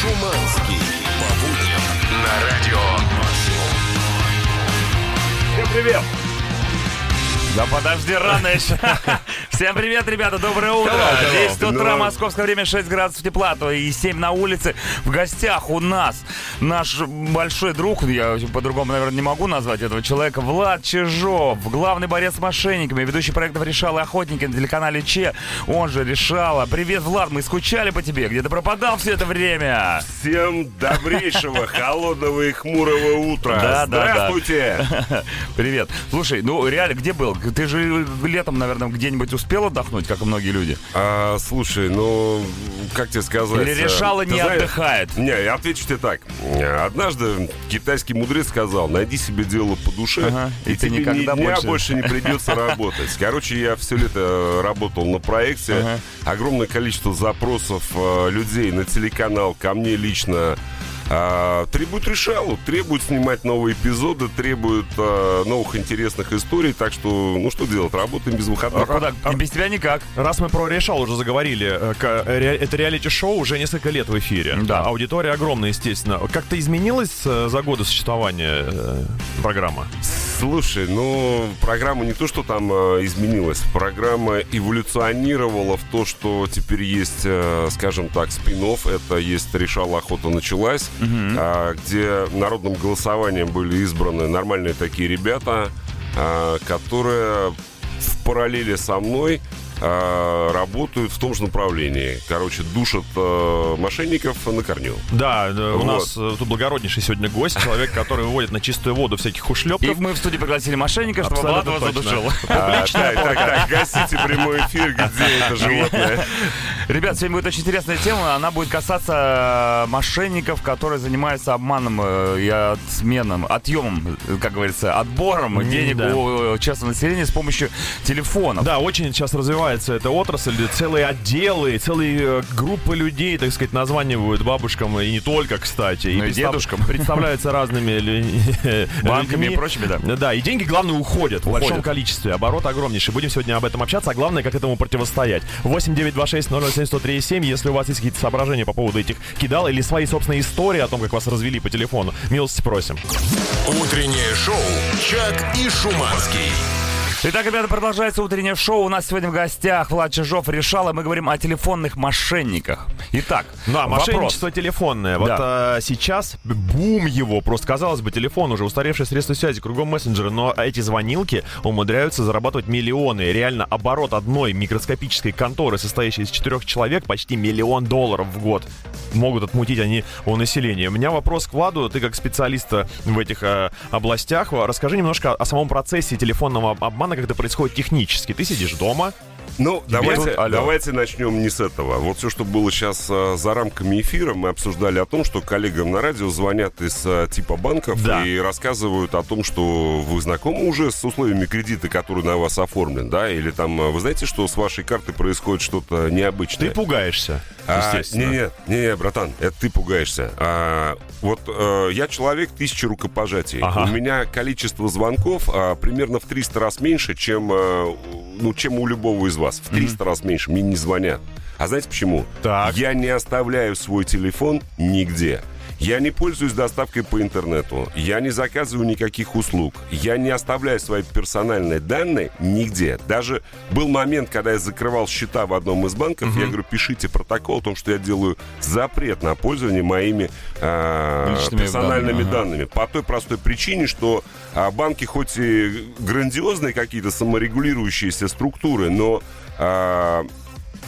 Шуманский. По будням на радио. Всем привет! Да подожди, рано еще. Всем привет, ребята, доброе утро. Hello, hello. 10 утра, Ну. московское время, 6 градусов тепла, то и 7 на улице. В гостях у нас наш большой друг, я по-другому, наверное, не могу назвать этого человека, Влад Чижов, главный борец с мошенниками, ведущий проектов «Решал и охотники» на телеканале Че, он же Решала. Привет, Влад, мы скучали по тебе, где ты пропадал все это время? Всем добрейшего, холодного и хмурого утра. Да, да, да. Здравствуйте. Привет. Слушай, ну реально, где был? Ты же летом, наверное, где-нибудь успел отдохнуть, как и многие люди? А, слушай, ну, как тебе сказать? Или решала э, ты не знаешь- отдыхает? Не, я отвечу тебе так. Однажды китайский мудрец сказал, найди себе дело по душе, Ага, и, и ты тебе никогда ни дня больше- больше... не придется работать. Короче, я все лето работал на проекте. Ага. Огромное количество запросов э, людей на телеканал, ко мне лично. А, требует решалу, требует снимать новые эпизоды, требует э, новых интересных историй. Так что, ну что делать, работаем без А выходных. куда? Без тебя никак. Раз мы про решал уже заговорили, э, к- ре- это реалити-шоу уже несколько лет в эфире. Да. Аудитория огромная, естественно. Как-то изменилась э, за годы существования э, программа? Слушай, ну, программа не то, что там э, изменилась, программа эволюционировала в то, что теперь есть, э, скажем так, спин это есть «Решала охота началась», а, где народным голосованием были избраны нормальные такие ребята, а, которые в параллели со мной а, работают в том же направлении. Короче, душат э, мошенников на корню. Да, э, у Вот. нас э, тут благороднейший сегодня гость, человек, который выводит на чистую воду всяких И ушлепков. мы в студии пригласили мошенника, чтобы Влад точно. задушил. А, так, так, так, гасите прямой эфир, где это животное. Ребят, сегодня будет очень интересная тема. Она будет касаться э, мошенников, которые занимаются обманом и отменом, отъемом, как говорится, отбором денег у частного населения с помощью телефонов. Да, очень сейчас развивается эта отрасль, целые отделы, целые э, группы людей, так сказать, названивают бабушкам, и не только, кстати. Ну и представ- дедушкам. Представляются разными Банками и прочими, да. Да, и деньги, главное, уходят, в большом количестве. Оборот огромнейший. Будем сегодня об этом общаться, а главное, как этому противостоять. 8 926 007 103 7. Если у вас есть какие-то соображения по поводу этих кидал или свои собственные истории о том, как вас развели по телефону, милости просим. Утреннее шоу «Чак и Шуманский». Итак, ребята, продолжается утреннее шоу. У нас сегодня в гостях Влад Чижов решал, и мы говорим о телефонных мошенниках. Итак, Да, вопрос. мошенничество телефонное. Вот а, сейчас бум его. Просто, казалось бы, телефон уже устаревшее средство связи, кругом мессенджеры, но эти звонилки умудряются зарабатывать миллионы. Реально, оборот одной микроскопической конторы, состоящей из четырех человек, почти миллион долларов в год могут отмутить они у населения. У меня вопрос к Владу. Ты как специалист в этих э, областях, расскажи немножко о самом процессе телефонного обмана, как это происходит технически. Ты сидишь дома, Ну, давайте, тут- давайте начнем не с этого. Вот все, что было сейчас э, за рамками эфира, мы обсуждали о том, что коллегам на радио звонят из э, типа банков Да. и рассказывают о том, что вы знакомы уже с условиями кредита, который на вас оформлен, да, или там, э, вы знаете, что с вашей картой происходит что-то необычное. ты пугаешься, А, естественно. Не-не, не-не, братан, это ты пугаешься. А, вот э, я человек тысячи рукопожатий. Ага. У меня количество звонков а, примерно в 300 раз меньше, чем, э, ну, чем у любого из вас. В 300 раз меньше. Мне не звонят. А знаете почему? Так. Я не оставляю свой телефон нигде. Я не пользуюсь доставкой по интернету. Я не заказываю никаких услуг. Я не оставляю свои персональные данные нигде. Даже был момент, когда я закрывал счета в одном из банков. Я говорю, пишите протокол о том, что я делаю запрет на пользование моими Личными персональными данными, ага. данными. По той простой причине, что а, банки хоть и грандиозные какие-то саморегулирующиеся структуры, но а,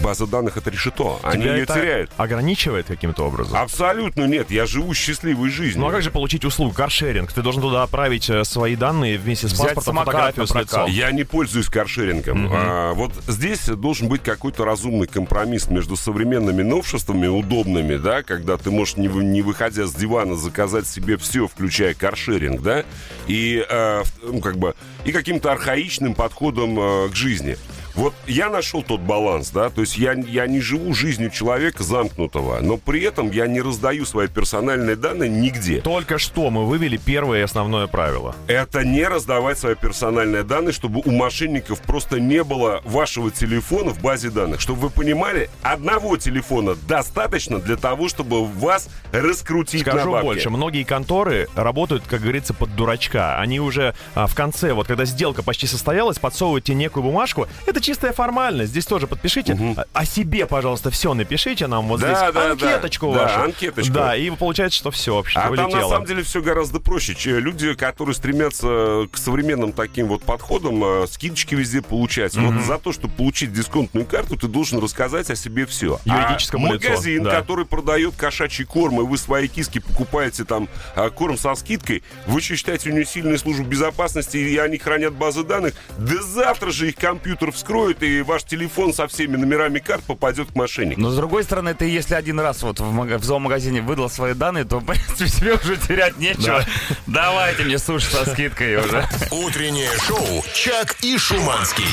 база данных это решето. Они Тебя ее это теряют. ограничивает каким-то образом? Абсолютно нет. Я живу счастливой жизнью. Ну а как же получить услугу каршеринг? Ты должен туда отправить э, свои данные вместе с Взять паспортом, фотографию с лицом. Я не пользуюсь каршерингом. А, вот здесь должен быть какой-то разумный компромисс между современными новшествами, удобными, да, когда ты можешь, не, не выходя с дивана, заказать себе все, включая каршеринг, да, и, э, ну, как бы, и каким-то архаичным подходом э, к жизни. Вот я нашел тот баланс, да, то есть я, я не живу жизнью человека замкнутого, но при этом я не раздаю свои персональные данные нигде. Только что мы вывели первое и основное правило. Это не раздавать свои персональные данные, чтобы у мошенников просто не было вашего телефона в базе данных. Чтобы вы понимали, одного телефона достаточно для того, чтобы вас раскрутить Скажу на бабки. больше, многие конторы работают, как говорится, под дурачка. Они уже а, в конце, вот когда сделка почти состоялась, подсовывают тебе некую бумажку. Это чистая формальность. Здесь тоже подпишите. А- О себе, пожалуйста, все напишите нам вот Да, здесь. да, да. анкеточку Да, вашу. анкеточку. Да, и получается, что все вообще А там на улетело. самом деле все гораздо проще. Люди, которые стремятся к современным таким вот подходам, э, скидочки везде получать. Вот за то, чтобы получить дисконтную карту, ты должен рассказать о себе все. Юридическому а лицу, магазин, да. который продает кошачий корм, и вы своей киске покупаете там а, корм со скидкой, вы считаете у нее сильную службу безопасности, и они хранят базы данных, да завтра же их компьютер вскроет, и ваш телефон со всеми номерами карт попадет к мошеннику. Но с другой стороны, ты если один раз вот в, мага- в зоомагазине выдал свои данные, то, в принципе, тебе уже терять нечего. Давайте мне суши со скидкой уже. Утреннее шоу «Чак и Шуманский».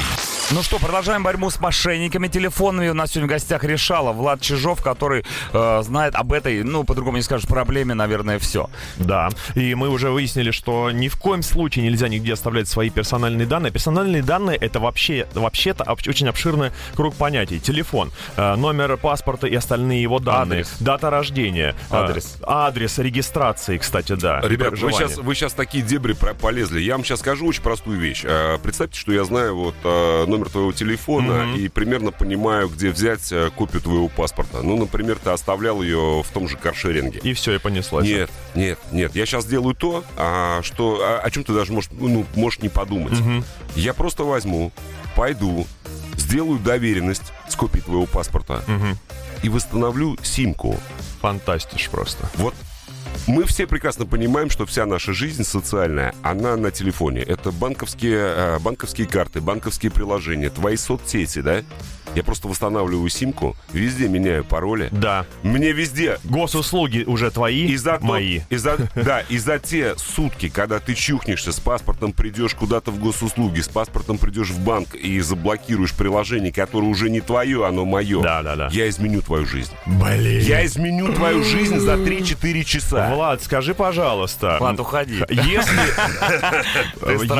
Ну что, продолжаем борьбу с мошенниками телефонными. У нас сегодня в гостях решала Влад Чижов, который э, знает об этой, ну, по-другому не скажешь, проблеме, наверное, все. Да, и мы уже выяснили, что ни в коем случае нельзя нигде оставлять свои персональные данные. Персональные данные это вообще, вообще-то об- очень обширный круг понятий. Телефон, э, номер паспорта и остальные его данные, Адрес. дата рождения, э, Адрес. адрес регистрации, кстати, да. Ребят, вы сейчас, вы сейчас такие дебри полезли. Я вам сейчас скажу очень простую вещь. Э, Представьте, что я знаю вот э, номер твоего телефона и примерно понимаю, где взять э, копию твоего паспорта. Ну, например, ты оставлял ее в том же каршеринге. И все, и понеслось. Нет, нет, нет. Я сейчас делаю то, а, что, а, о чем ты даже можешь, ну, можешь не подумать. Я просто возьму, пойду, сделаю доверенность с копией твоего паспорта и восстановлю симку. Фантастиш просто. Вот мы все прекрасно понимаем, что вся наша жизнь социальная, она на телефоне. Это банковские, э, банковские карты, банковские приложения, твои соцсети, да? Я просто восстанавливаю симку, везде меняю пароли. Да. Мне везде Госуслуги уже твои, и за то- мои. и за- да, и за те сутки, когда ты чухнешься с паспортом, придешь куда-то в госуслуги, с паспортом придешь в банк и заблокируешь приложение, которое уже не твое, оно мое. Да, да, да. Я изменю твою жизнь. Блин. Я изменю твою жизнь за 3-4 часа. Влад, скажи, пожалуйста. Влад, уходи. Если,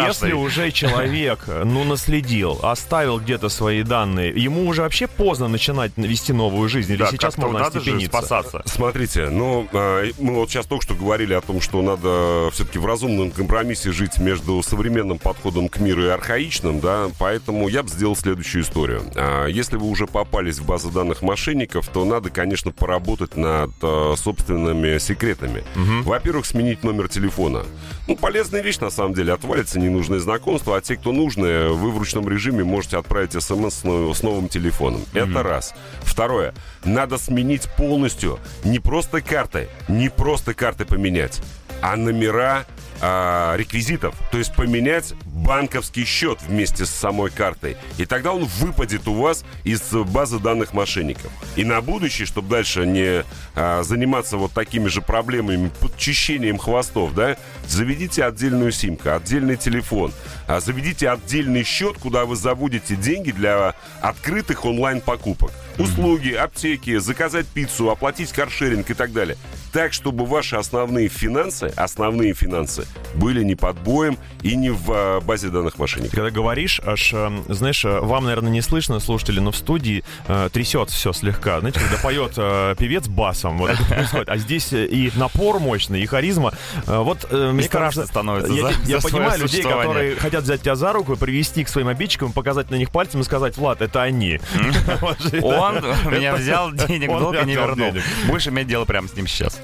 если уже человек, ну, наследил, оставил где-то свои данные, ему уже вообще поздно начинать вести новую жизнь, или Да, сейчас можно надо же спасаться. Смотрите, ну, э, мы вот сейчас только что говорили о том, что надо все-таки в разумном компромиссе жить между современным подходом к миру и архаичным, да, поэтому я бы сделал следующую историю. А, Если вы уже попались в базы данных мошенников, то надо, конечно, поработать над э, собственными секретами. Во-первых, сменить номер телефона. Ну, полезная вещь, на самом деле, отвалится ненужные знакомства, а те, кто нужные, вы в ручном режиме можете отправить смс с но- новым телефоном. Это раз. Второе. Надо сменить полностью не просто карты, не просто карты поменять, а номера а, реквизитов. То есть поменять банковский счет вместе с самой картой. И тогда он выпадет у вас из базы данных мошенников. И на будущее, чтобы дальше не а, заниматься вот такими же проблемами, подчищением хвостов, да, заведите отдельную симку, отдельный телефон, а, заведите отдельный счет, куда вы заводите деньги для открытых онлайн-покупок. Услуги, аптеки, заказать пиццу, оплатить каршеринг и так далее. Так, чтобы ваши основные финансы, основные финансы, были не под боем и не в а, базе данных мошенников. Когда говоришь, аж, э, знаешь, э, вам, наверное, не слышно, слушатели, но в студии э, трясет все слегка. Знаете, когда поет э, певец басом, вот это происходит. А здесь э, и напор мощный, и харизма. Э, вот, э, мне страшно кажется, становится Я, за- я за понимаю людей, которые хотят взять тебя за руку и привести к своим обидчикам, показать на них пальцем и сказать, Влад, это они. Он меня взял денег, долго не вернул. Будешь иметь дело прямо с ним сейчас.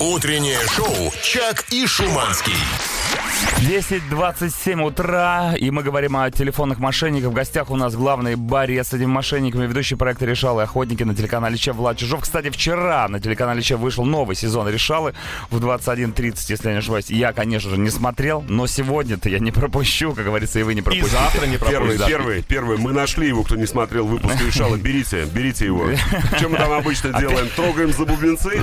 Утреннее шоу «Чак и Шуманский». Mix. 10.27 утра, и мы говорим о телефонных мошенниках. В гостях у нас главный борец с этими мошенниками, ведущий проекта «Решалы» и охотники на телеканале Че Влад Чижов. Кстати, вчера на телеканале Че вышел новый сезон «Решалы» в 21.30, если я не ошибаюсь. Я, конечно же, не смотрел, но сегодня-то я не пропущу, как говорится, и вы не И пропустите. завтра не Первый, пропустят. первый, первый. Мы нашли его, кто не смотрел выпуск решала. Берите, берите его. Что мы там обычно делаем? Трогаем за бубенцы?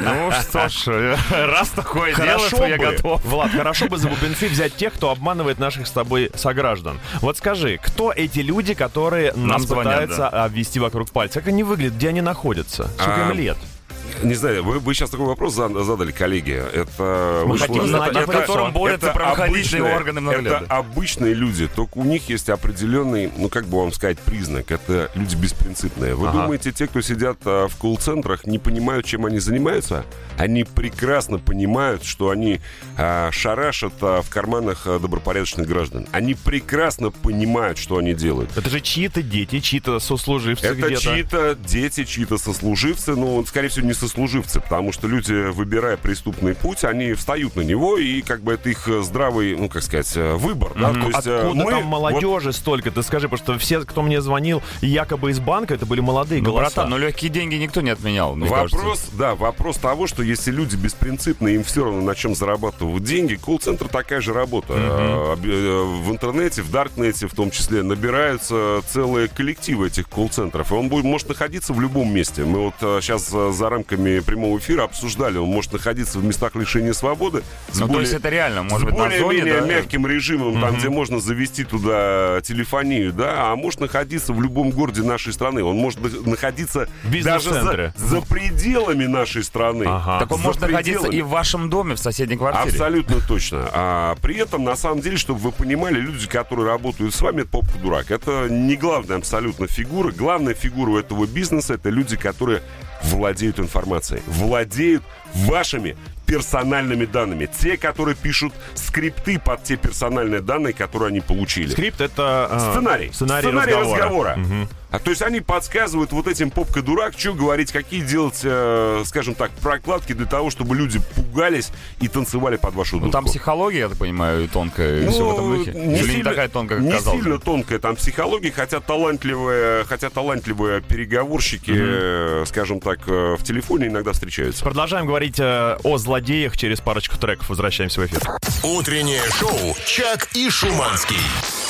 Ну что ж, раз такое дело, я готов. Влад, хорошо Хорошо бы за бубенцы взять тех, кто обманывает наших с тобой сограждан. Вот скажи, кто эти люди, которые нас звонят, пытаются обвести вокруг пальца? Как они выглядят, где они находятся? Сколько А, им лет? Не знаю, вы, вы сейчас такой вопрос зад- задали, коллеги. Это Мы вышло- хотим знать, это- на котором борются правоохранительные органы много Это обычные люди, только у них есть определенный, ну как бы вам сказать, признак. Это люди беспринципные. Вы Ага. думаете, те, кто сидят а, в колл-центрах, не понимают, чем они занимаются? Они прекрасно понимают, что они а, шарашат а, в карманах а, добропорядочных граждан. Они прекрасно понимают, что они делают. Это же чьи-то дети, чьи-то сослуживцы Это чьи-то дети, чьи-то сослуживцы, но, скорее всего, не сослуживцы, потому что люди, выбирая преступный путь, они встают на него, и как бы это их э, здравый, ну, как сказать, э, выбор, да, то есть э, Откуда мы там вот- молодежи столько? Ты скажи, потому что все, кто мне звонил якобы из банка, это были молодые Ну, голоса. братан, ну легкие деньги никто не отменял, мне кажется. Вопрос, да, вопрос того, что если люди беспринципные, им все равно на чем зарабатывают деньги, колл-центр такая же работа. Э, В интернете, в Даркнете в том числе, набираются целые коллективы этих колл-центров. И он будет, может находиться в любом месте. Мы вот сейчас за рамками прямого эфира обсуждали, он может находиться в местах лишения свободы. с Ну, то более- есть это реально, может быть, на зоне, более-менее да? мягким режимом, там, где можно завести туда телефонию, да, а может находиться в любом городе нашей страны. Он может на- находиться даже за, за пределами нашей страны. Ага. Так он За может находиться пределами. и в вашем доме, в соседней квартире. Абсолютно точно. А при этом, на самом деле, чтобы вы понимали, люди, которые работают с вами, это попка-дурак. Это не главная абсолютно фигура. Главная фигура у этого бизнеса это люди, которые владеют информацией, владеют вашими персональными данными. Те, которые пишут скрипты под те персональные данные, которые они получили. Скрипт это... э, Сценарий. Сценарий, разговора. разговора. Мгм. А то есть они подсказывают вот этим попка-дурак, что говорить, какие делать, э, скажем так, прокладки для того, чтобы люди пугались и танцевали под вашу Ну, дудку. там психология, я так понимаю, тонкая, и все в этом духе. не Или не сильно- такая тонкая, как не казалось сильно тонкая там психология, хотя талантливые, хотя талантливые переговорщики, э, скажем так, э, в телефоне иногда встречаются. Продолжаем говорить э, о злодеях через парочку треков. Возвращаемся в эфир. Утреннее шоу «Чак и Шуманский».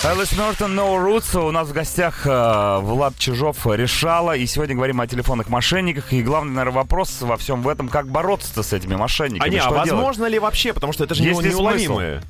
Элис Мертон, No Roots. У нас в гостях э, Влад Чижов решала. И сегодня говорим о телефонных мошенниках. И главный, наверное, вопрос во всем в этом, как бороться с этими мошенниками. А не, а что делать? возможно ли вообще? Потому что это же Есть не- неуловимые. Э,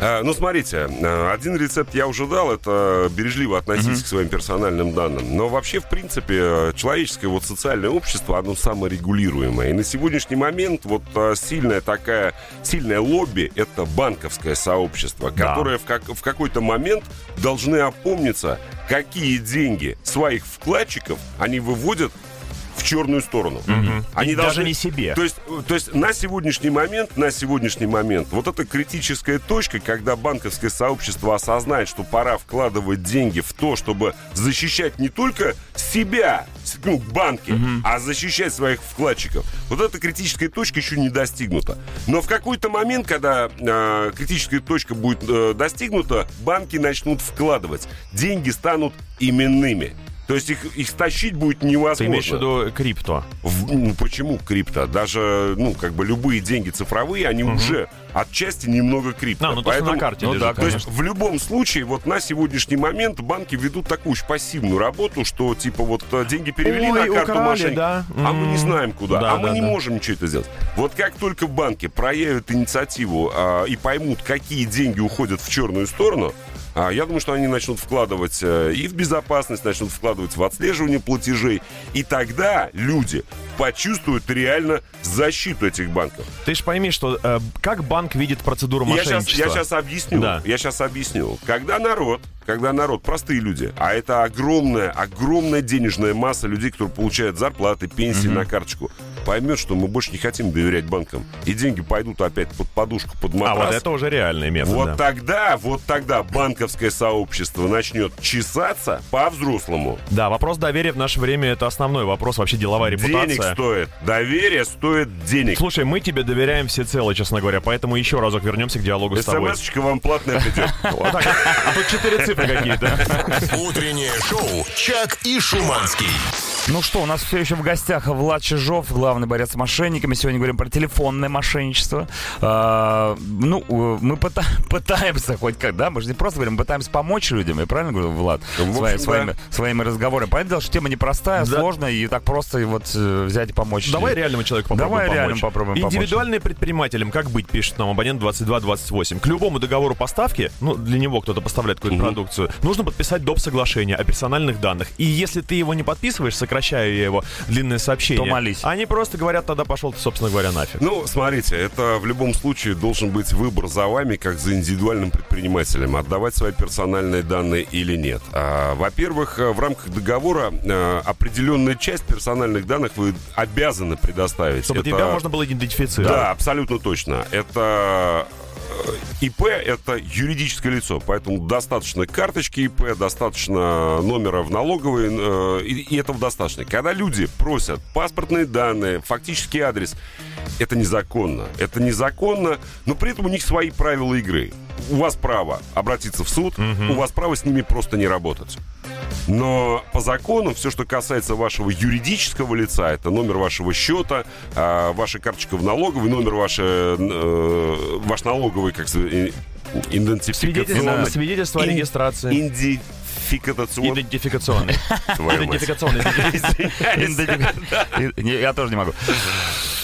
Ну, смотрите, э, один рецепт я уже дал, это бережливо относитесь к своим персональным данным. Но вообще, в принципе, человеческое вот социальное общество, оно саморегулируемое. И на сегодняшний момент вот э, сильная такая, сильное лобби — это банковское сообщество, Да. которое в, как, в какой-то момент должны опомниться, какие деньги своих вкладчиков они выводят в черную сторону. Они И даже не себе. То есть, то есть на сегодняшний момент, на сегодняшний момент, вот эта критическая точка, когда банковское сообщество осознает, что пора вкладывать деньги в то, чтобы защищать не только себя, ну, банки, а защищать своих вкладчиков. Вот эта критическая точка еще не достигнута. Но в какой-то момент, когда э, критическая точка будет э, достигнута, банки начнут вкладывать. Деньги станут именными. То есть их, их стащить будет Ты невозможно. имеешь в виду крипто? В- ну, почему крипто? Даже, ну, как бы любые деньги цифровые, они уже отчасти немного крипто. А, ну то, что на карте ну лежит, да, То есть конечно. в любом случае, вот на сегодняшний момент банки ведут такую уж пассивную работу, что типа вот э, деньги перевели Ой, на карту украли, мошенника, да. а мы не знаем куда, Да, а мы да, не да. можем ничего это сделать. Вот как только банки проявят инициативу а, и поймут, какие деньги уходят в черную сторону, я думаю, что они начнут вкладывать э, и в безопасность, начнут вкладывать в отслеживание платежей. И тогда люди почувствуют реально защиту этих банков. Ты же пойми, что э, как банк видит процедуру Я сейчас, мошенничества? я сейчас объясню. Да. Я сейчас объясню. Когда народ, когда народ, простые люди, а это огромная, огромная денежная масса людей, которые получают зарплаты, пенсии на карточку, поймет, что мы больше не хотим доверять банкам. И деньги пойдут опять под подушку, под А матрас. вот это уже реальный метод. Вот да. тогда, вот тогда банковское сообщество начнет чесаться по-взрослому. Да, вопрос доверия в наше время это основной вопрос, вообще деловая репутация. Денег стоит. Доверие стоит денег. Слушай, мы тебе доверяем всецело, честно говоря, поэтому еще разок вернемся к диалогу с тобой. СМС-очка вам платная придет. А тут четыре цифры какие-то. Утреннее шоу «Чак и Шуманский». Ну что, у нас все еще в гостях Влад Чижов, главный борец с мошенниками. Сегодня говорим про телефонное мошенничество. А, ну, мы пыта- пытаемся хоть как, да, мы же не просто говорим, мы пытаемся помочь людям, я правильно говорю, Влад? В Свои- общем, своими, да. своими разговорами. Понятное дело, что тема непростая, Да. сложная, и так просто вот э, взять и помочь. Давай реальному человеку попробуем Давай помочь. реально попробуем помочь. Индивидуальные предпринимателям, как быть, пишет нам абонент 2228. К любому договору поставки, ну, для него кто-то поставляет какую-то продукцию, нужно подписать доп. соглашение о персональных данных. И если ты его не подписываешь, сокращаю я его длинное сообщение, То молись. они просто говорят, тогда пошел ты, собственно говоря, нафиг. Ну, смотрите, это в любом случае должен быть выбор за вами, как за индивидуальным предпринимателем, отдавать свои персональные данные или нет. А, во-первых, э, в рамках договора э, определенная часть персональных данных вы обязаны предоставить. Чтобы Это- тебя можно было идентифицировать. Да, абсолютно точно. Это ИП это юридическое лицо, поэтому достаточно карточки ИП, достаточно номера в налоговой, э, и, и этого достаточно. Когда люди просят паспортные данные, фактический адрес, это незаконно. Это незаконно, но при этом у них свои правила игры. У вас право обратиться в суд, у вас право с ними просто не работать. Но по закону все, что касается вашего юридического лица, это номер вашего счета, а, ваша карточка в налоговой, номер вашей, э, ваш налоговый, как идентификационный. свидетельство о регистрации. Идентификационный. Идентификационный. Идентификационный. Я тоже не могу.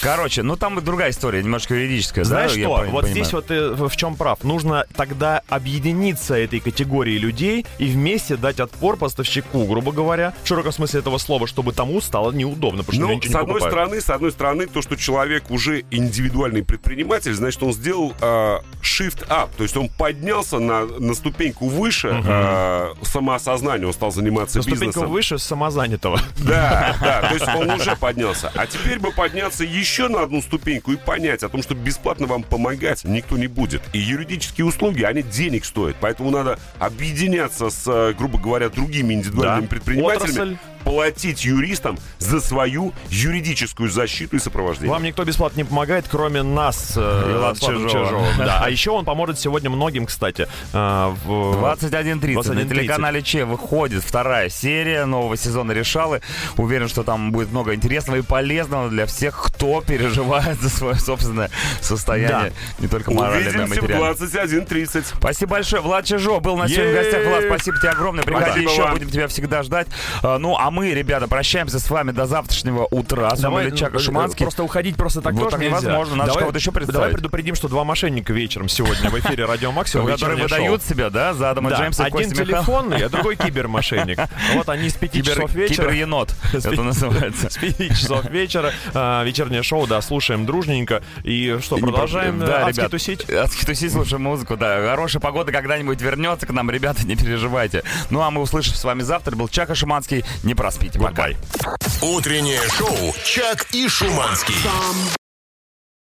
Короче, ну там другая история, немножко юридическая. да, Знаешь я что? Вот понимаю. здесь вот ты в в чем прав. Нужно тогда объединиться этой категории людей и вместе дать отпор поставщику, грубо говоря, в широком смысле этого слова, чтобы тому стало неудобно, потому что Ну, ничего с не одной стороны, с одной стороны, то, что человек уже индивидуальный предприниматель, значит, он сделал а, shift up, то есть он поднялся на, на ступеньку выше а, самоосознания, он стал заниматься На ступеньку бизнесом. выше самозанятого. Да, да, то есть он уже поднялся. А теперь бы подняться еще на одну ступеньку и понять о том, что бесплатно вам помогать никто не будет. И юридические услуги, они денег стоят. Поэтому надо объединяться с, э, грубо говоря, другими индивидуальными Да. предпринимателями, Отрасль. Платить юристам за свою юридическую защиту и сопровождение. Вам никто бесплатно не помогает, кроме нас, э, Чижова. Чижовым, Да. А еще он поможет сегодня многим, кстати. э, в- 21.30 на 21:30. телеканале Че выходит вторая серия нового сезона «Решалы». Уверен, что там будет много интересного и полезного для всех, кто переживает за свое собственное состояние. Не только моральное, но и Увидимся в материальное. 21.30. Спасибо большое. Влад Чижов был на сегодня в гостях. Влад, спасибо тебе огромное. Приходи Спасибо еще, вам. будем тебя всегда ждать. А, Ну, а мы, ребята, прощаемся с вами до завтрашнего утра. С вами Давай, Ильичак э, Шуманский. Просто уходить просто так Вот тоже так нельзя. невозможно, надо Давай- кого-то еще представить. Давай предупредим, что два мошенника вечером сегодня в эфире Радио Максимум. Которые шоу. выдают себя, да, за Адама Да, Джеймса один телефонный, а другой кибермошенник. Вот они с 5 Кибер, часов вечера. киберенот, это называется. С 5 часов вечера. а, Вечернее шоу, да, слушаем дружненько. И что, продолжаем про- да, адски ребят, тусить? Адски тусить, слушаем музыку, да. Хорошая погода когда-нибудь вернется к нам, ребята, не переживайте. Ну, а мы услышимся с вами завтра. Был Чака Шиманский. Не проспите. Пока. Утреннее шоу «Чак и Шуманский».